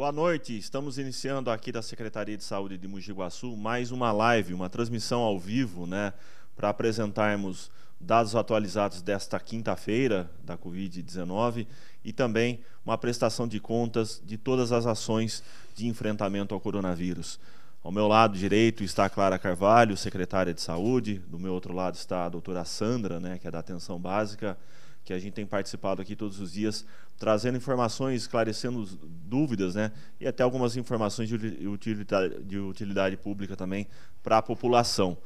Boa noite, estamos iniciando aqui da Secretaria de Saúde de Mogi Guaçu mais uma live, uma transmissão ao vivo, né, para apresentarmos dados atualizados desta quinta-feira da Covid-19 e também uma prestação de contas de todas as ações de enfrentamento ao coronavírus. Ao meu lado direito está a Clara Carvalho, secretária de Saúde, do meu outro lado está a doutora Sandra, né, que é da Atenção Básica, que a gente tem participado aqui todos os dias, trazendo informações, esclarecendo dúvidas, né? E até algumas informações de utilidade, de utilidade pública também para a população.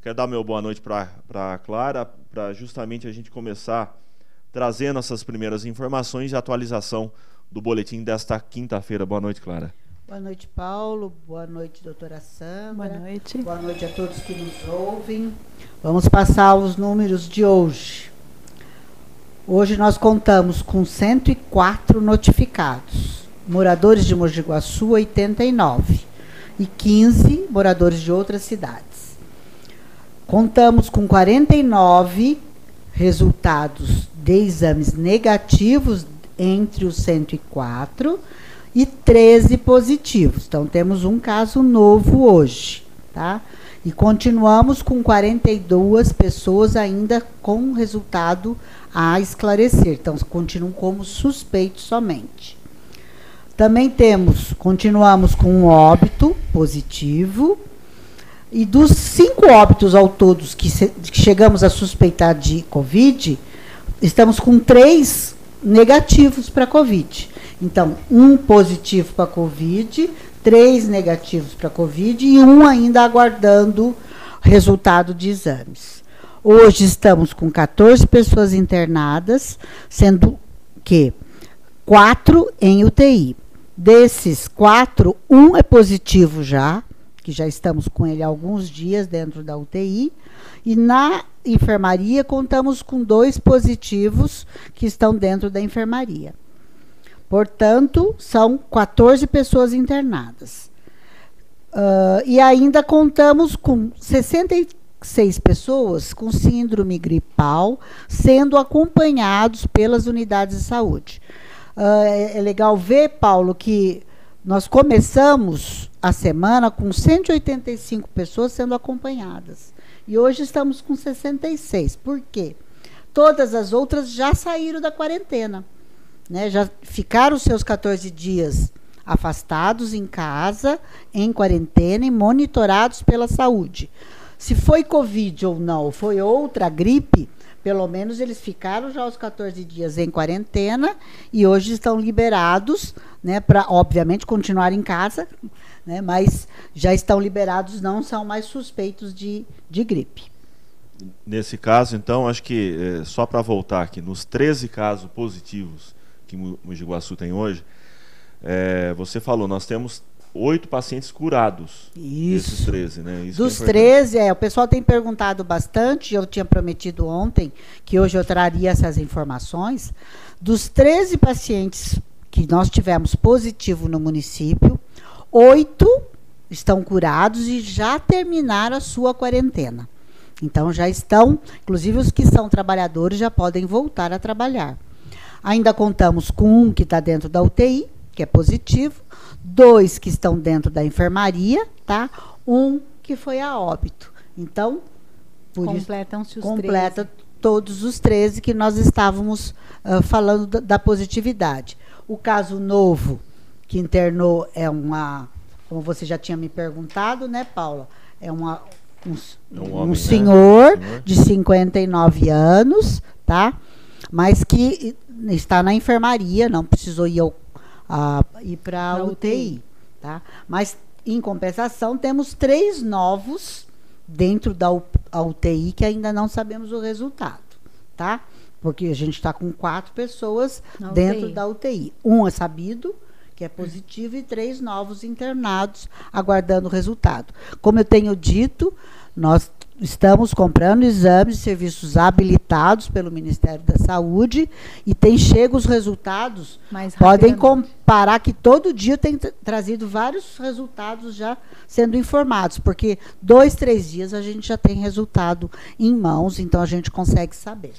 Quero dar meu boa noite para a Clara, para justamente a gente começar trazendo essas primeiras informações e atualização do boletim desta quinta-feira. Boa noite, Clara. Boa noite, Paulo. Boa noite, doutora Sandra. Boa noite. Boa noite a todos que nos ouvem. Vamos passar os números de hoje. Hoje nós contamos com 104 notificados, moradores de Mogi Guaçu 89 e 15 moradores de outras cidades. Contamos com 49 resultados de exames negativos entre os 104 e 13 positivos. Então temos um caso novo hoje, tá? E continuamos com 42 pessoas ainda com resultado a esclarecer. Então, continuam como suspeitos somente. Também temos, continuamos com um óbito positivo. E dos cinco óbitos ao todos que, se, que chegamos a suspeitar de Covid, estamos com três negativos para Covid. Então, um positivo para Covid, três negativos para Covid e um ainda aguardando resultado de exames. Hoje estamos com 14 pessoas internadas, sendo que quatro em UTI. Desses quatro, um é positivo já, que já estamos com ele há alguns dias dentro da UTI. E na enfermaria, contamos com dois positivos que estão dentro da enfermaria. Portanto, são 14 pessoas internadas. Uh, e ainda contamos com 63 seis pessoas com síndrome gripal sendo acompanhados pelas unidades de saúde. Uh, é, é legal ver, Paulo, que nós começamos a semana com 185 pessoas sendo acompanhadas. E hoje estamos com 66. Por quê? Todas as outras já saíram da quarentena. Né? Já ficaram os seus 14 dias afastados em casa, em quarentena e monitorados pela saúde. Se foi Covid ou não, foi outra gripe, pelo menos eles ficaram já os 14 dias em quarentena e hoje estão liberados, né, para obviamente continuar em casa, né, mas já estão liberados, não são mais suspeitos de, de gripe. Nesse caso, então, acho que é, só para voltar aqui, nos 13 casos positivos que Mogi Guaçu tem hoje, é, você falou, nós temos oito pacientes curados. Isso. Desses 13, né? Isso Dos é 13, é, o pessoal tem perguntado bastante, eu tinha prometido ontem que hoje eu traria essas informações. Dos 13 pacientes que nós tivemos positivo no município, oito estão curados e já terminaram a sua quarentena. Então já estão, inclusive os que são trabalhadores já podem voltar a trabalhar. Ainda contamos com um que está dentro da UTI, que é positivo, dois que estão dentro da enfermaria, tá? Um que foi a óbito. Então, completam-se os completa 13. todos os 13 que nós estávamos uh, falando da, da, positividade. O caso novo que internou é uma, como você já tinha me perguntado, né, Paula? É uma um, é um, homem, um senhor, né? de 59 anos, tá? Mas que está na enfermaria, não precisou ir ao a ir para a UTI, tá? Mas em compensação temos três novos dentro da UTI que ainda não sabemos o resultado, tá? Porque a gente está com quatro pessoas Na dentro UTI. da UTI. Um é sabido, que é positivo, e três novos internados aguardando o resultado. Como eu tenho dito, nós estamos comprando exames serviços habilitados pelo Ministério da Saúde e tem chego os resultados. Podem comparar que todo dia tem trazido vários resultados já sendo informados, porque dois, três dias a gente já tem resultado em mãos, então a gente consegue saber.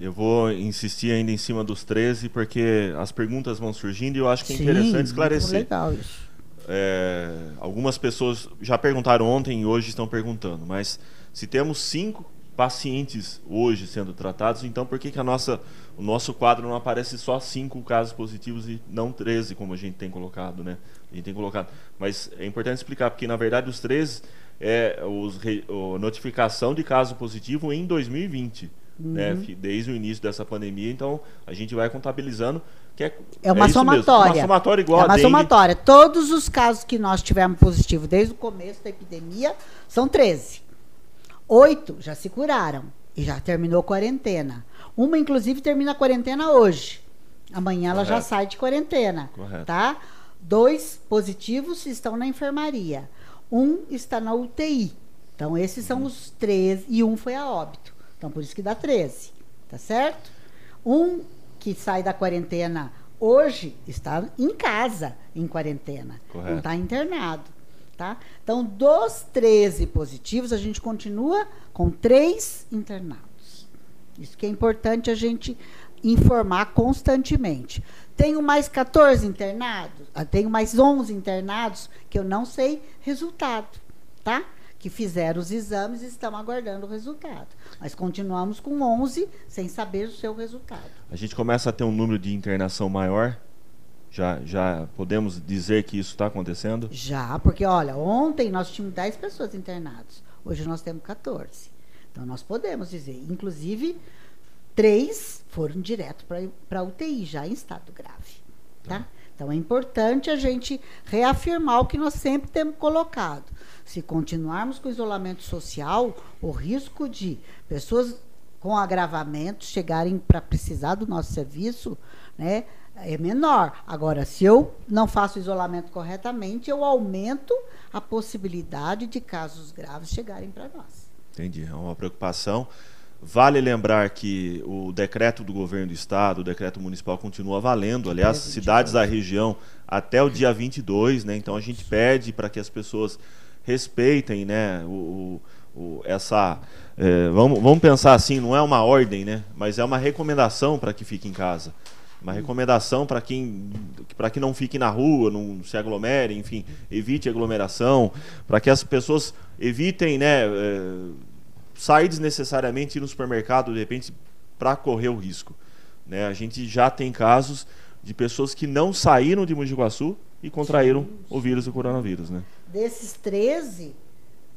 Eu vou insistir ainda em cima dos 13, porque as perguntas vão surgindo e eu acho que é Sim, interessante esclarecer. Legal isso. É, algumas pessoas já perguntaram ontem e hoje estão perguntando, mas se temos cinco pacientes hoje sendo tratados, então por que, que a nossa, o nosso quadro não aparece só cinco casos positivos e não 13, como a gente tem colocado, né? A gente tem colocado. Mas é importante explicar, porque na verdade os 13 é os, a notificação de caso positivo em 2020 né, uhum. né, desde o início dessa pandemia. Então, a gente vai contabilizando. Que é, é uma é somatória. Uma somatória igual é uma somatória. Todos os casos que nós tivemos positivo desde o começo da epidemia são 13. Oito já se curaram e já terminou a quarentena. Uma, inclusive, termina a quarentena hoje. Amanhã ela já sai de quarentena. Correto. Tá? Dois positivos estão na enfermaria. Um está na UTI. Então, esses são uhum. os três. E um foi a óbito. Então, por isso que dá 13, tá certo? Um que sai da quarentena hoje está em casa, em quarentena. Correto. Não está internado. Tá? Então, dos 13 positivos, a gente continua com três internados. Isso que é importante a gente informar constantemente. Tenho mais 14 internados, ah, tenho mais 11 internados que eu não sei resultado, tá? Que fizeram os exames e estão aguardando o resultado. Mas continuamos com 11 sem saber o seu resultado. A gente começa a ter um número de internação maior? Já, já podemos dizer que isso está acontecendo? Já, porque olha, ontem nós tínhamos 10 pessoas internadas, hoje nós temos 14. Então nós podemos dizer, inclusive, três foram direto para a UTI, já em estado grave. Tá? tá? Então é importante a gente reafirmar o que nós sempre temos colocado. Se continuarmos com o isolamento social, o risco de pessoas com agravamento chegarem para precisar do nosso serviço, né, é menor. Agora, se eu não faço o isolamento corretamente, eu aumento a possibilidade de casos graves chegarem para nós. Entendi. É uma preocupação. Vale lembrar que o decreto do governo do estado, o decreto municipal continua valendo, aliás, cidades da região até o dia 22, né? Então a gente pede para que as pessoas respeitem né, o, o essa. É, vamos, vamos pensar assim, não é uma ordem, né, mas é uma recomendação para que fique em casa. Uma recomendação para quem para que não fique na rua, não se aglomere, enfim, evite aglomeração, para que as pessoas evitem né, é, sair desnecessariamente no supermercado, de repente, para correr o risco. Né? A gente já tem casos de pessoas que não saíram de Mogi Guaçu e contraíram o vírus do coronavírus. Né? Desses 13, uh,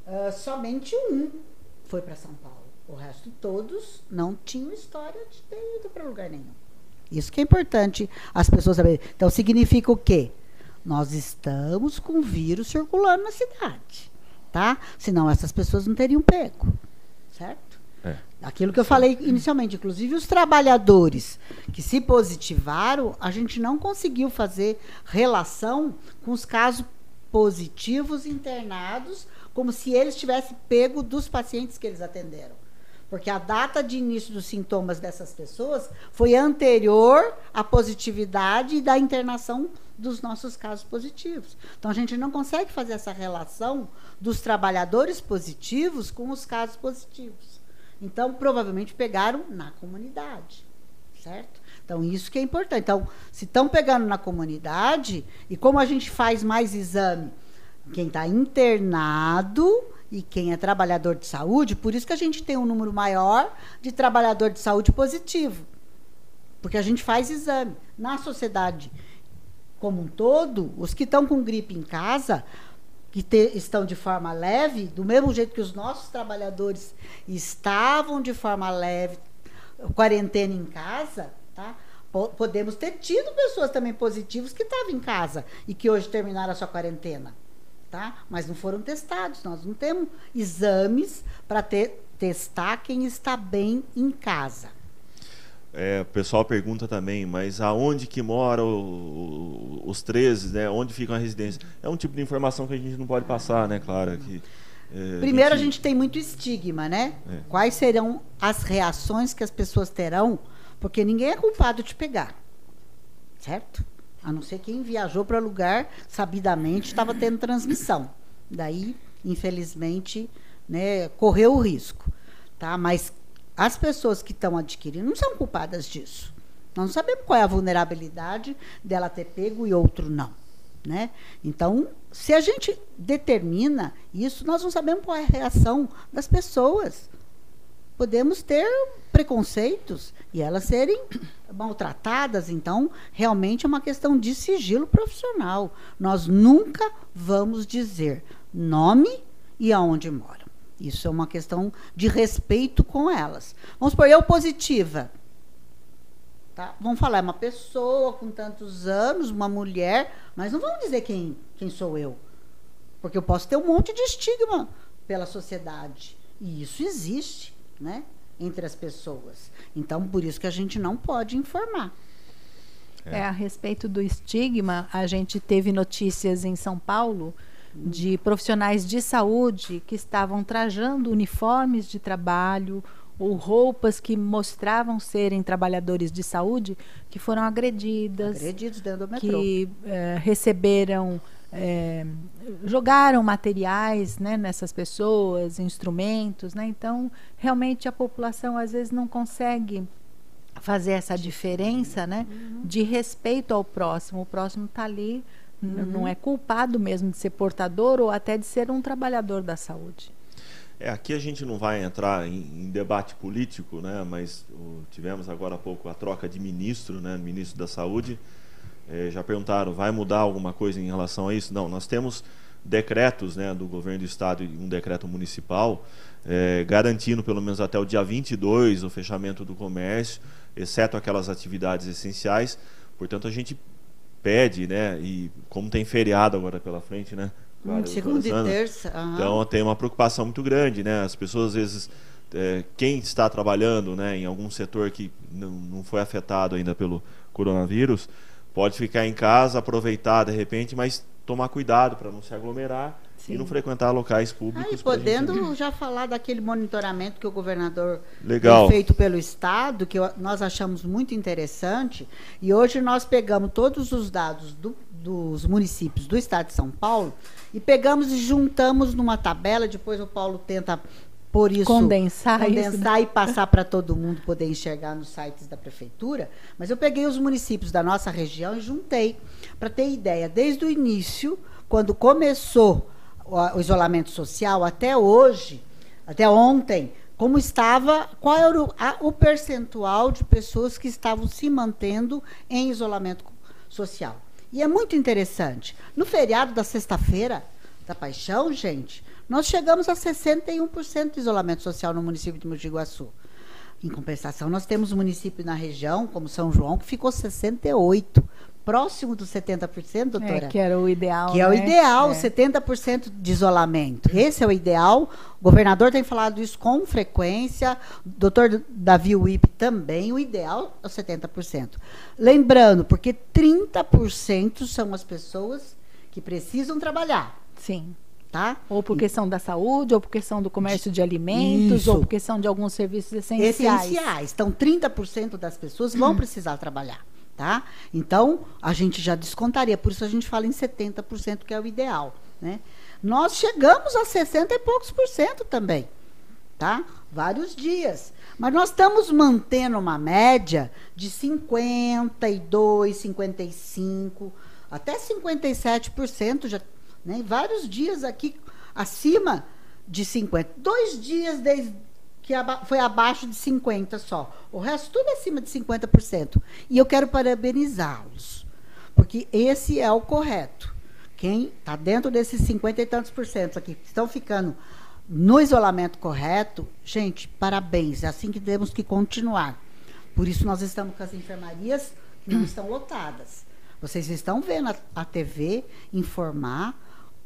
ah, somente um foi para São Paulo. O resto todos não tinham história de ter ido para lugar nenhum. Isso que é importante as pessoas saberem. Então significa o quê? Nós estamos com vírus circulando na cidade, tá? Senão essas pessoas não teriam pego, certo? É. Aquilo que eu falei inicialmente, inclusive os trabalhadores que se positivaram, a gente não conseguiu fazer relação com os casos positivos internados, como se eles tivessem pego dos pacientes que eles atenderam. Porque a data de início dos sintomas dessas pessoas foi anterior à positividade e da internação dos nossos casos positivos. Então a gente não consegue fazer essa relação dos trabalhadores positivos com os casos positivos. Então provavelmente pegaram na comunidade, certo? Então, isso que é importante. Então, se estão pegando na comunidade, e como a gente faz mais exame, quem está internado e quem é trabalhador de saúde, por isso que a gente tem um número maior de trabalhador de saúde positivo. Porque a gente faz exame. Na sociedade como um todo, os que estão com gripe em casa, que te, estão de forma leve, do mesmo jeito que os nossos trabalhadores estavam de forma leve, quarentena em casa, Tá? Podemos ter tido pessoas também positivas que estavam em casa e que hoje terminaram a sua quarentena. Tá? Mas não foram testados. Nós não temos exames para testar quem está bem em casa. É, o pessoal pergunta também, mas aonde que moram os 13, né? Onde ficam a residência? É um tipo de informação que a gente não pode passar, né, Clara? Que, é, Primeiro, a gente... a gente... tem muito estigma, né? É. Quais serão as reações que as pessoas terão porque ninguém é culpado de pegar. Certo? A não ser quem viajou para lugar sabidamente estava tendo transmissão. Daí, infelizmente, né, correu o risco. Tá? Mas as pessoas que estão adquirindo não são culpadas disso. Nós não sabemos qual é a vulnerabilidade dela ter pego e outro não. Né? Então, se a gente determina isso, nós não sabemos qual é a reação das pessoas. Podemos ter preconceitos e elas serem maltratadas, então realmente é uma questão de sigilo profissional. Nós nunca vamos dizer nome e aonde moram. Isso é uma questão de respeito com elas. Vamos supor, eu positiva. Tá? Vamos falar, é uma pessoa com tantos anos, uma mulher, mas não vamos dizer quem, quem sou eu. Porque eu posso ter um monte de estigma pela sociedade. E isso existe, né? Entre as pessoas. Então, por isso que a gente não pode informar. É. é, a respeito do estigma, a gente teve notícias em São Paulo de profissionais de saúde que estavam trajando uniformes de trabalho ou roupas que mostravam serem trabalhadores de saúde que foram agredidas, agredidos dentro do metrô. que é, receberam é, jogaram materiais né, nessas pessoas, instrumentos, né? Então, realmente a população às vezes não consegue fazer essa diferença, né, uhum. de respeito ao próximo. O próximo está ali Uhum. Não é culpado mesmo de ser portador ou até de ser um trabalhador da saúde. É, aqui a gente não vai entrar em, em debate político, né, mas o, tivemos agora há pouco a troca de ministro, né, ministro da Saúde. É, já perguntaram, vai mudar alguma coisa em relação a isso? Não, nós temos decretos né, do governo do estado e um decreto municipal é, garantindo pelo menos até o dia 22 o fechamento do comércio, exceto aquelas atividades essenciais. Portanto, a gente pede, né? E como tem feriado agora pela frente, né? Hum, segunda e terça. Uhum. Então tem uma preocupação muito grande, né? As pessoas às vezes é, quem está trabalhando, né, em algum setor que não, não foi afetado ainda pelo coronavírus, pode ficar em casa, aproveitar de repente, mas tomar cuidado para não se aglomerar Sim. e não frequentar locais públicos. Ah, e podendo gente... já falar daquele monitoramento que o governador Legal. tem feito pelo Estado, que nós achamos muito interessante, e hoje nós pegamos todos os dados do, dos municípios do Estado de São Paulo e pegamos e juntamos numa tabela, depois o Paulo tenta por isso condensar, condensar isso, né? e passar para todo mundo poder enxergar nos sites da prefeitura. Mas eu peguei os municípios da nossa região e juntei para ter ideia desde o início, quando começou o, isolamento social até hoje, até ontem, como estava, qual era o, a, o percentual de pessoas que estavam se mantendo em isolamento social. E é muito interessante. No feriado da sexta-feira da Paixão, gente, nós chegamos a 61% de isolamento social no município de Mogi Guaçu. Em compensação, nós temos município na região, como São João, que ficou 68%, próximo dos 70%, doutora. É, que era o ideal. Que é o né? ideal, é. 70% de isolamento. Esse é o ideal. O governador tem falado isso com frequência, o doutor Davi Wip também. O ideal é o 70%. Lembrando, porque 30% são as pessoas que precisam trabalhar. Sim. Tá? Ou por questão da saúde, ou por questão do comércio de alimentos, Isso. ou por questão de alguns serviços essenciais. Essenciais. Então, 30% das pessoas vão precisar trabalhar. Tá? Então, a gente já descontaria, por isso a gente fala em 70%, que é o ideal. Né? Nós chegamos a 60 e poucos por cento também. Tá? Vários dias. Mas nós estamos mantendo uma média de 52, 55, até 57% já né? Vários dias aqui acima de 50. Dois dias desde que foi abaixo de 50 só. O resto tudo acima de 50%. E eu quero parabenizá-los, porque esse é o correto. Quem está dentro desses 50 e tantos por cento aqui, que estão ficando no isolamento correto, gente, parabéns. É assim que temos que continuar. Por isso nós estamos com as enfermarias que não estão lotadas. Vocês estão vendo a, a TV informar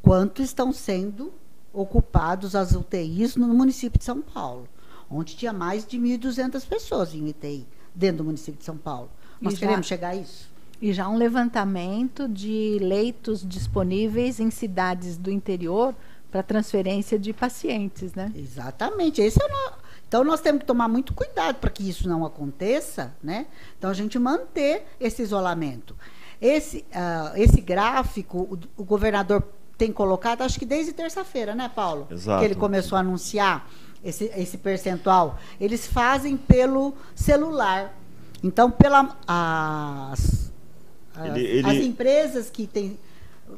quanto estão sendo ocupados as UTIs no município de São Paulo, onde tinha mais de 1.200 pessoas em UTI dentro do município de São Paulo. Nós já, queremos chegar a isso. E já um levantamento de leitos disponíveis em cidades do interior para transferência de pacientes, né? Exatamente. Esse é o então nós temos que tomar muito cuidado para que isso não aconteça, né? Então a gente manter esse isolamento. Esse, uh, esse gráfico, o, o governador tem colocado, acho que desde terça-feira, né, Paulo? Exato. Que ele começou a anunciar esse, esse percentual. Eles fazem pelo celular. Então, pela as, as, Ele- ele- as empresas que têm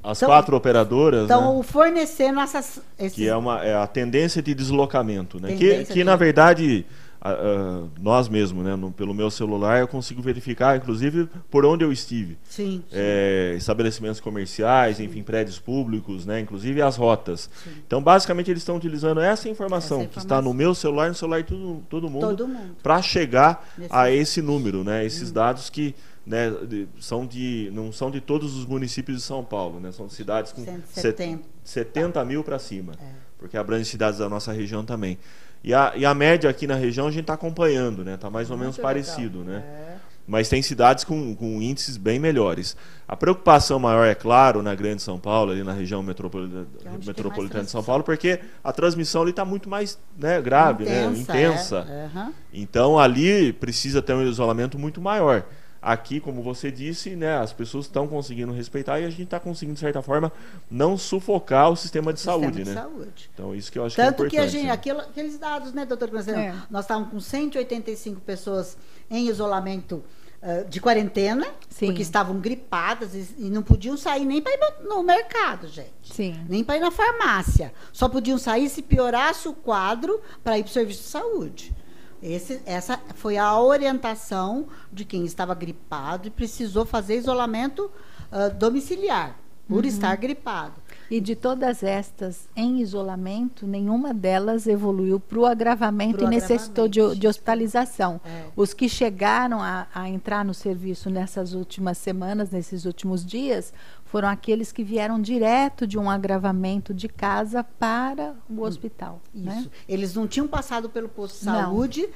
As Então- quatro operadoras, né? estão fornecendo essas esses, que é, uma, é a tendência de deslocamento, né? Que, Tendência que de- na verdade a- nós mesmos, né? no- pelo meu celular eu consigo verificar, inclusive por onde eu estive, sim, sim. É, estabelecimentos comerciais, enfim, prédios públicos, né? Inclusive as rotas. Então basicamente eles estão utilizando essa informação, Essa que está no informação. meu celular, no celular de todo, todo mundo, mundo. para chegar Nesse- a esse número, né? Esses dados que né, de- são de não são de todos os municípios de São Paulo, né? São cidades com 170. 70 mil para cima, É. porque abrange cidades da nossa região também. E a, e a média aqui na região a gente está acompanhando, né? Tá mais ou menos Muito legal. parecido, né? É. Mas tem cidades com, com índices bem melhores. A preocupação maior, é claro, na Grande São Paulo, ali na região metropolitana, é metropolitana de São. Paulo, porque a transmissão ali está muito mais né, grave, né? intensa. é. Aham. Então ali precisa ter um isolamento muito maior. Aqui, como você disse, né, as pessoas estão conseguindo respeitar e a gente está conseguindo, de certa forma, não sufocar o sistema de Sistema saúde, de né? saúde. Então isso que eu acho Tanto que é que, importante. a gente, né? aquilo- aqueles dados, né, doutor? É. Nós estávamos com 185 pessoas em isolamento ah, de quarentena, Sim. porque estavam gripadas e, e não podiam sair nem para ir no, no mercado, gente. Sim. Nem para ir na farmácia. Só podiam sair se piorasse o quadro para ir para o serviço de saúde. Esse- essa foi a orientação de quem estava gripado e precisou fazer isolamento ah, domiciliar, por estar gripado. E de todas estas em isolamento, nenhuma delas evoluiu para o agravamento Pro e necessitou de, de hospitalização. É. Os que chegaram a, a entrar no serviço nessas últimas semanas, nesses últimos dias, foram aqueles que vieram direto de um agravamento de casa para o hospital. Isso. Né? Eles não tinham passado pelo posto de saúde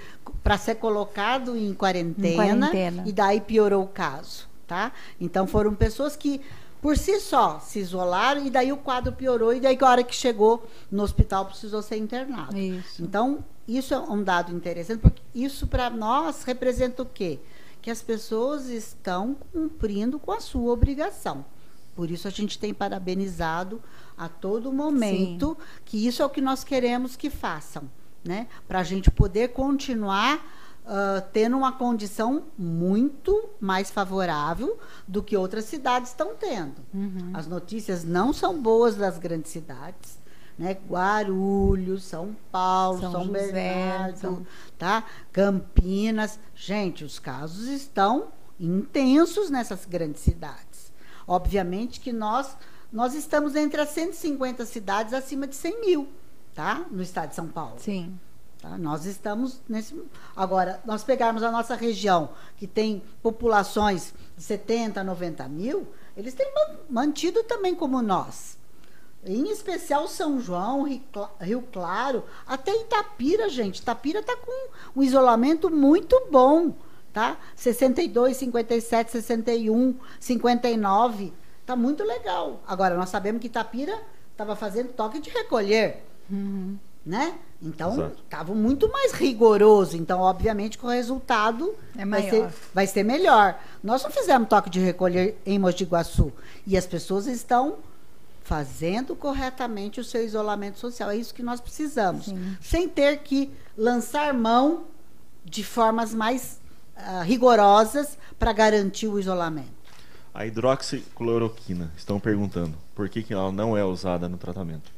para ser colocado em quarentena, Em quarentena. e daí piorou o caso, tá? Então foram pessoas que por si só se isolaram e daí o quadro piorou e daí a hora que chegou no hospital precisou ser internado. Isso. Então, isso é um dado interessante, porque isso para nós representa o quê? Que as pessoas estão cumprindo com a sua obrigação. Por isso a gente tem parabenizado a todo momento que isso é o que nós queremos que façam, né? Para a gente poder continuar ah, tendo uma condição muito mais favorável do que outras cidades estão tendo. Uhum. As notícias não são boas das grandes cidades. Né? Guarulhos, São Paulo, São São, José, Bernardo, São- tá? Campinas. Gente, os casos estão intensos nessas grandes cidades. Obviamente que nós, nós estamos entre as 150 cidades acima de 100 mil, tá? No estado de São Paulo. Sim. Tá? Nós estamos nesse. Agora, nós pegarmos a nossa região, que tem populações de 70, 90 mil, eles têm man- mantido também como nós. Em especial São João, Rio Claro, até Itapira, gente. Itapira está com um isolamento muito bom. Tá? 62, 57, 61, 59. Está muito legal. Agora, nós sabemos que Itapira estava fazendo toque de recolher Uhum. né? Então, estava muito mais rigoroso. Então, obviamente, que o resultado É vai, ser, vai ser melhor. Nós não fizemos toque de recolher em Mogi Guaçu. E as pessoas estão fazendo corretamente o seu isolamento social. É isso que nós precisamos. Sim. Sem ter que lançar mão de formas mais ah, rigorosas para garantir o isolamento. A hidroxicloroquina, estão perguntando por que, que ela não é usada no tratamento.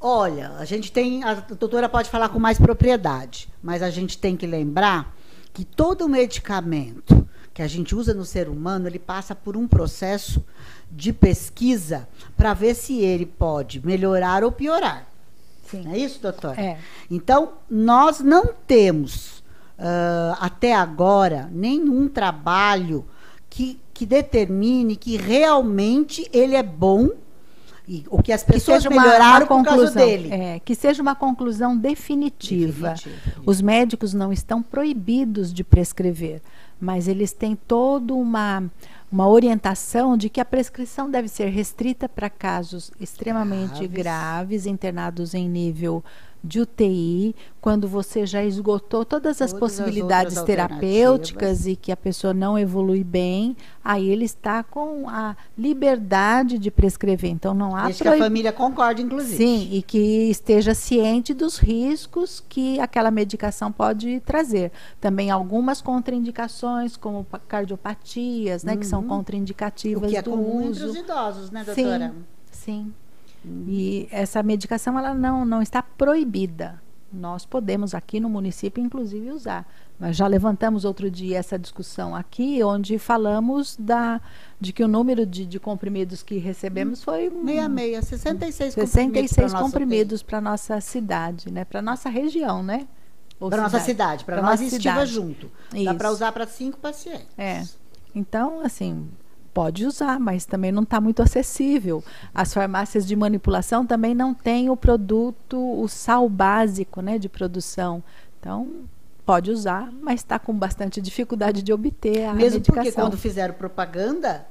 Olha, a gente tem, a doutora pode falar com mais propriedade, mas a gente tem que lembrar que todo medicamento que a gente usa no ser humano, ele passa por um processo de pesquisa para ver se ele pode melhorar ou piorar. Sim. Não é isso, doutora? É. Então, nós não temos, ah, até agora, nenhum trabalho que, que determine que realmente ele é bom e o que as Que pessoas seja uma, melhoraram uma causa conclusão. dele. É, que seja uma conclusão definitiva. Definitiva. Os médicos não estão proibidos de prescrever, mas eles têm toda uma, uma orientação de que a prescrição deve ser restrita para casos extremamente Graves. graves, internados em nível de UTI, quando você já esgotou todas as Todas as possibilidades outras terapêuticas e que a pessoa não evolui bem, aí ele está com a liberdade de prescrever. Então não há Desde que a proib- família concorde, inclusive. Sim, e que esteja ciente dos riscos que aquela medicação pode trazer. Também algumas contraindicações, como pa- cardiopatias, né, que são Uhum. O contraindicativas que é do comum entre uso. os idosos, né, Sim. doutora? Sim. E essa medicação ela não, não está proibida. Nós podemos aqui no município, inclusive, usar. Nós já levantamos outro dia essa discussão aqui, onde falamos da, de que o número de, de comprimidos que recebemos foi um- 66, 66 66 comprimidos comprimidos para nossa cidade, né? Para nossa região, né? Para nossa cidade, para nós estiva junto. Dá Isso. para usar para cinco pacientes. É. Então, assim, pode usar, mas também não está muito acessível. As farmácias de manipulação também não têm o produto, o sal básico, né, de produção. Então, pode usar, mas está com bastante dificuldade de obter a Mesmo porque medicação. quando fizeram propaganda,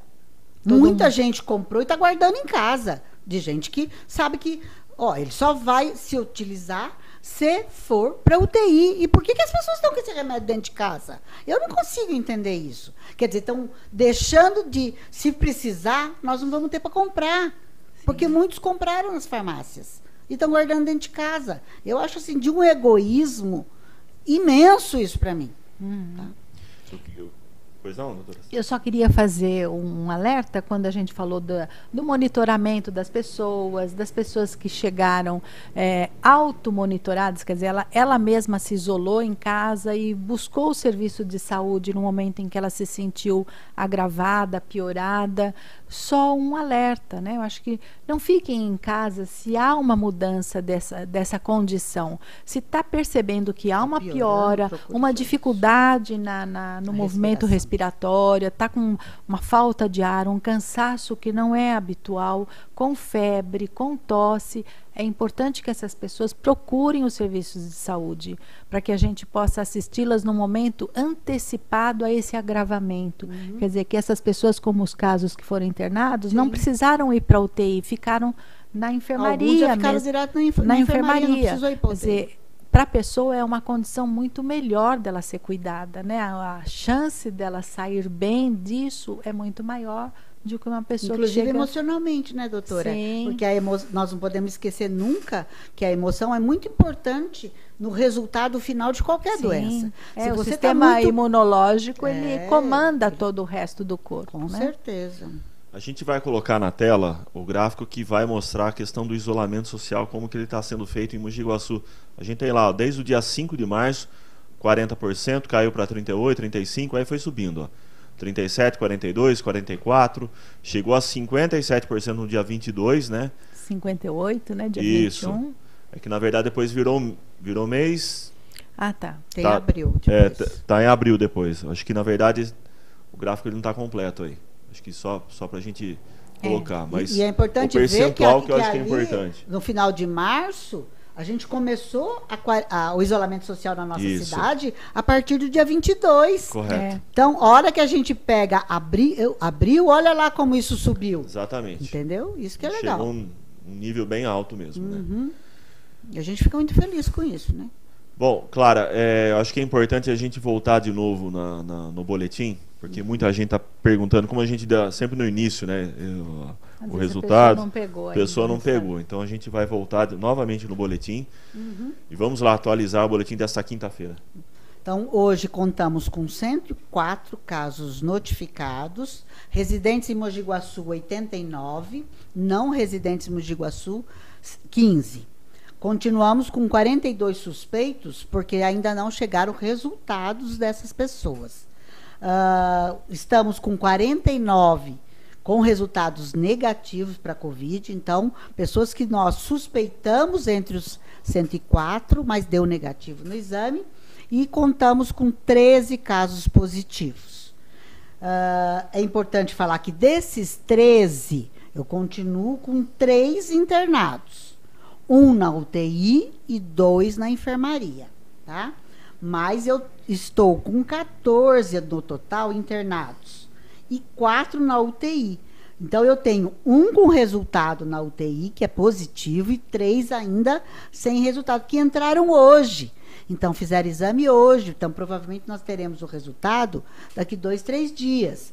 Todo muita mundo. gente comprou e está guardando em casa. De gente que sabe que, ó, ele só vai se utilizar se for para UTI. E por que, que as pessoas estão com esse remédio dentro de casa? Eu não consigo entender isso. Quer dizer, estão deixando de, se precisar, nós não vamos ter para comprar. Porque muitos compraram nas farmácias e estão guardando dentro de casa. Eu acho assim, de um egoísmo imenso isso para mim. Pois não, doutora? Eu só queria fazer um alerta quando a gente falou do, do monitoramento das pessoas, das pessoas que chegaram é, automonitoradas, quer dizer, ela, ela mesma se isolou em casa e buscou o serviço de saúde no momento em que ela se sentiu agravada, piorada. Só um alerta, né? Eu acho que não fiquem em casa se há uma mudança dessa, dessa condição. Se está percebendo que há uma piorando, piora, uma dificuldade na, na- no Na movimento respiração. Respiratória, está com uma falta de ar, um cansaço que não é habitual, com febre, com tosse, é importante que essas pessoas procurem os serviços de saúde para que a gente possa assisti-las no momento antecipado a esse agravamento. Uhum. Quer dizer, que essas pessoas, como os casos que foram internados, não precisaram ir para a UTI, ficaram na Alguns enfermaria já ficaram mesmo direto na, enf na na enfermaria. Não enfermaria. precisou ir pra Quer UTI. dizer, para a pessoa é uma condição muito melhor dela ser cuidada, né? A, a chance dela sair bem disso é muito maior do que uma pessoa Inclusive chega... emocionalmente, né, doutora? Sim. Porque a emo... nós não podemos esquecer nunca que a emoção é muito importante no resultado final de qualquer Sim. doença. É, o tá sistema muito- imunológico É, ele comanda todo o resto do corpo. Com né? certeza. A gente vai colocar na tela o gráfico que vai mostrar a questão do isolamento social, como que ele está sendo feito em Mogi Guaçu. A gente tem lá, ó, desde o dia 5 de março, 40%, caiu para 38, 35, aí foi subindo, ó. 37, 42, 44, chegou a 57% no dia 22, né? 58, né? Dia Isso. 21. É que na verdade depois virou virou mês, Ah, tá. Tem Tá. abril. é, depois. t- tá em abril depois. Acho que na verdade o gráfico ele não está completo aí. Acho que só só pra gente colocar, mas e, é importante o ver que, percentual a- que, eu acho que é importante. No final de março, a gente começou a a- o isolamento social na nossa Isso. cidade a partir do dia 22. Correto. É. Então, a hora que a gente pega abril, abril, olha lá como isso subiu. Exatamente. Entendeu? Isso que é legal. Chegou um, um nível bem alto mesmo, né? Uhum. E a gente fica muito feliz com isso, né? Bom, Clara, é, acho que é importante a gente voltar de novo na- na- no boletim, porque muita gente está perguntando, como a gente dá sempre no início, né? eu- o resultado. A pessoa não pegou. A pessoa ainda, não pegou. Então a gente vai voltar novamente no boletim Uhum. e vamos lá atualizar o boletim desta quinta-feira. Então, hoje contamos com 104 casos notificados, residentes em Mogi Guaçu 89, não residentes em Mogi Guaçu 15. Continuamos com 42 suspeitos, porque ainda não chegaram resultados dessas pessoas. Ah, estamos com 49 com resultados negativos para a Covid. Então, pessoas que nós suspeitamos entre os 104, mas deu negativo no exame. E contamos com 13 casos positivos. Ah, é importante falar que desses 13, eu continuo com três internados. Um na UTI e dois na enfermaria, tá? Mas eu estou com 14 no total internados e quatro na UTI. Então, eu tenho um com resultado na UTI, que é positivo, e três ainda sem resultado, que entraram hoje. Então, fizeram exame hoje. Então, provavelmente nós teremos o resultado daqui dois, três dias.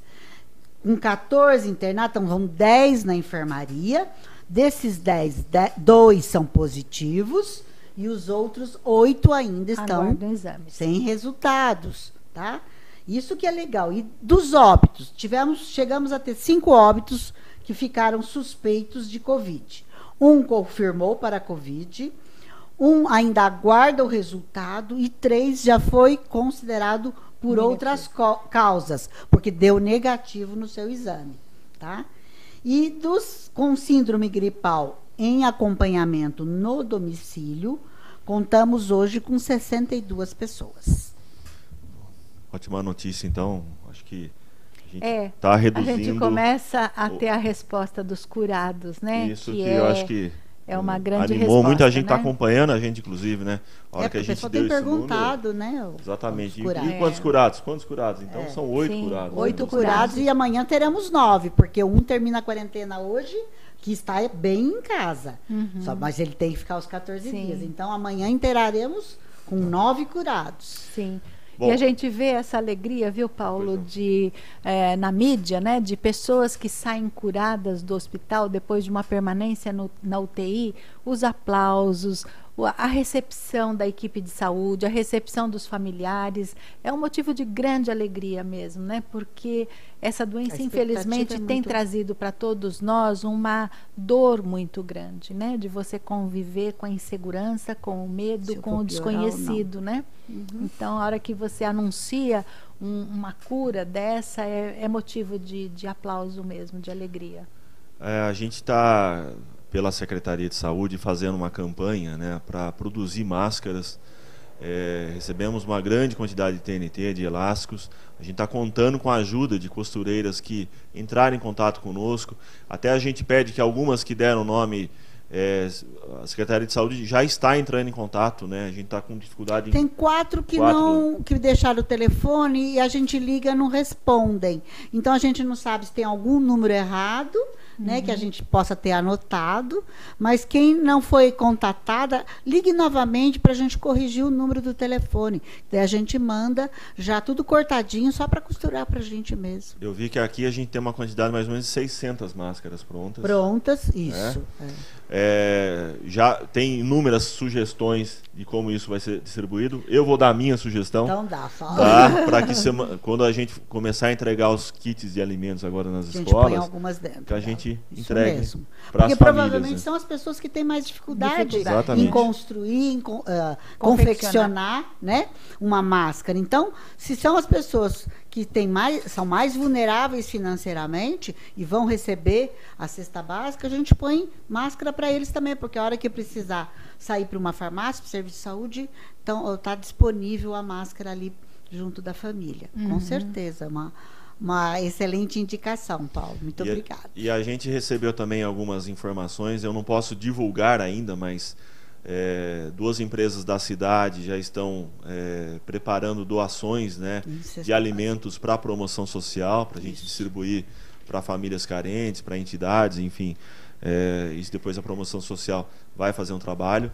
Com 14 internados, então vão 10 na enfermaria. Desses 10, 10 dois são positivos e os outros oito ainda estão sem resultados, tá? Isso que é legal. E dos óbitos, tivemos, chegamos a ter cinco óbitos que ficaram suspeitos de Covid. Um confirmou para a Covid, um ainda aguarda o resultado e três já foi considerado por negativo. outras causas, porque deu negativo no seu exame, tá? E dos com síndrome gripal em acompanhamento no domicílio, contamos hoje com 62 pessoas. Ótima notícia, então. Acho que a gente está é, tá reduzindo. A gente começa a ter a resposta dos curados, né? Isso que, que é... eu acho que é uma grande Animou, resposta, muita gente está né? acompanhando a gente, inclusive, né? A hora é, que a gente deu tem perguntado, número, né? Exatamente. E, e, quantos curados? Quantos curados? Então é. são oito Sim, curados. Oito né? curados e amanhã teremos nove, porque um termina a quarentena hoje, que está bem em casa. Uhum. Só, mas ele tem que ficar os 14 Sim. dias. Então amanhã interaremos com nove curados. Sim. Bom. E a gente vê essa alegria, viu, Paulo, de é, na mídia, né, de pessoas que saem curadas do hospital depois de uma permanência no, na UTI, os aplausos, a recepção da equipe de saúde, a recepção dos familiares, é um motivo de grande alegria mesmo, né? Porque essa doença, infelizmente, é tem trazido para todos nós uma dor muito grande, né? De você conviver com a insegurança, com o medo, com o desconhecido, né? Uhum. Então, a hora que você anuncia um, uma cura dessa, é, é motivo de, de aplauso mesmo, de alegria. É, a gente está pela Secretaria de Saúde fazendo uma campanha né, para produzir máscaras. É, recebemos uma grande quantidade de TNT, de elásticos. A gente está contando com a ajuda de costureiras que entraram em contato conosco. Até a gente pede que algumas que deram nome é, a Secretaria de Saúde já está entrando em contato, né? A gente está com dificuldade. Tem quatro que quatro... não que deixaram o telefone e a gente liga não respondem. Então a gente não sabe se tem algum número errado né, que a uhum. gente possa ter anotado, mas quem não foi contatada, ligue novamente para a gente corrigir o número do telefone. Daí a gente manda já tudo cortadinho, só para costurar para a gente mesmo. Eu vi que aqui a gente tem uma quantidade de mais ou menos de 600 máscaras prontas. Prontas, isso. É. É. É, já tem inúmeras sugestões de como isso vai ser distribuído. Eu vou dar a minha sugestão. Então dá, fala. Tá? Para que sema, quando a gente começar a entregar os kits de alimentos agora nas a escolas, dentro, que a gente entregue para as famílias. Porque provavelmente né? são as pessoas que têm mais dificuldade em construir, em uh, confeccionar né, uma máscara. Então, se são as pessoas que tem mais, são mais vulneráveis financeiramente e vão receber a cesta básica, a gente põe máscara para eles também, porque a hora que precisar sair para uma farmácia, para o serviço de saúde, então está disponível a máscara ali junto da família. Uhum. Com certeza, uma, uma excelente indicação, Paulo. Muito e obrigada. E a gente recebeu também algumas informações, eu não posso divulgar ainda, mas é, duas empresas da cidade já estão é, preparando doações né, é de alimentos para promoção social, para a gente distribuir para famílias carentes, para entidades, enfim. É, e depois a promoção social vai fazer um trabalho.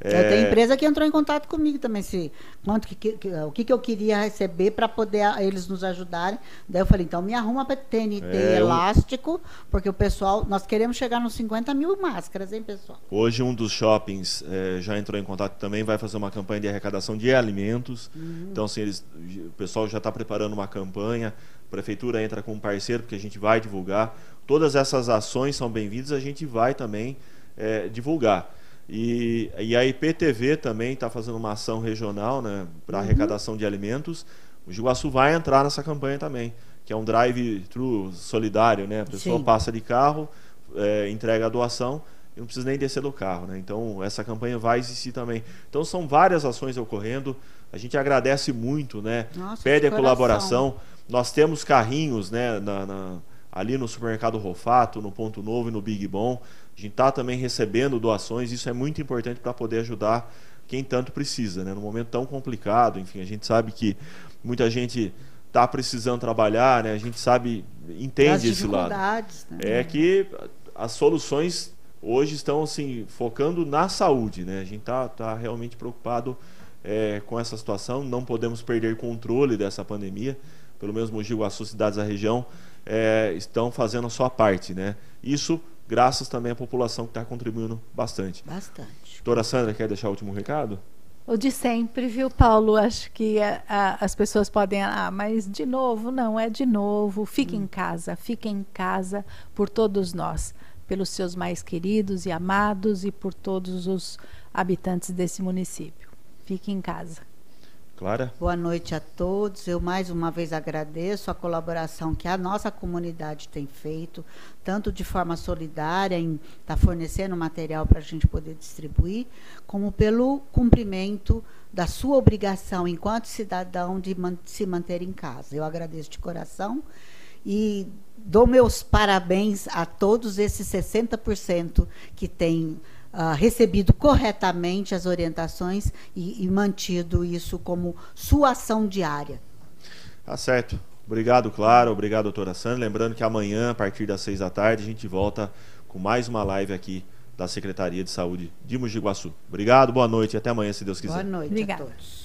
É... Tem empresa que entrou em contato comigo também, se, quanto que, que, o que, que eu queria receber para poder eles nos ajudarem. Daí eu falei, então me arruma para TNT é, elástico, porque o pessoal, nós queremos chegar nos 50 mil máscaras, hein, pessoal? Hoje um dos shoppings é, já entrou em contato também, vai fazer uma campanha de arrecadação de alimentos. Uhum. Então, assim, eles, o pessoal já está preparando uma campanha, a prefeitura entra com um parceiro, porque a gente vai divulgar. Todas essas ações são bem-vindas, a gente vai também é, divulgar. E, e a IPTV também está fazendo uma ação regional né, para uhum. arrecadação de alimentos. O Juaçu vai entrar nessa campanha também, que é um drive-thru solidário. Né? A pessoa Sim. passa de carro, é, entrega a doação e não precisa nem descer do carro. Né? Então, essa campanha vai existir também. Então, são várias ações ocorrendo. A gente agradece muito, né? Nossa, pede a colaboração. Nós temos carrinhos né, na, na, ali no supermercado Rofato, no Ponto Novo e no Big Bom. A gente está também recebendo doações, isso é muito importante para poder ajudar quem tanto precisa, né? Num momento tão complicado, enfim, a gente sabe que muita gente está precisando trabalhar, né? A gente sabe, entende esse lado. Né? É que as soluções hoje estão assim focando na saúde, né? A gente está tá realmente preocupado é, com essa situação. Não podemos perder controle dessa pandemia. Pelo menos Mogi Guaçu, cidades da região, é, estão fazendo a sua parte, né? Isso graças também à população que está contribuindo bastante. Bastante. Doutora Sandra, quer deixar o último recado? O de sempre, viu, Paulo? Acho que a, a, as pessoas podem. Ah, mas de novo, não, é de novo. Fique hum. em casa, fique em casa por todos nós, pelos seus mais queridos e amados e por todos os habitantes desse município. Fique em casa. Clara? Boa noite a todos. Eu mais uma vez agradeço a colaboração que a nossa comunidade tem feito, tanto de forma solidária, em estar tá fornecendo material para a gente poder distribuir, como pelo cumprimento da sua obrigação enquanto cidadão de man se manter em casa. Eu agradeço de coração e dou meus parabéns a todos esses 60% que têm uh, recebido corretamente as orientações e, e mantido isso como sua ação diária. Tá certo. Obrigado, Clara. Obrigado, doutora Sandra. Lembrando que amanhã, a partir das seis da tarde, a gente volta com mais uma live aqui da Secretaria de Saúde de Mogi Guaçu. Obrigado, boa noite e até amanhã, se Deus quiser. Boa noite Obrigada. a todos.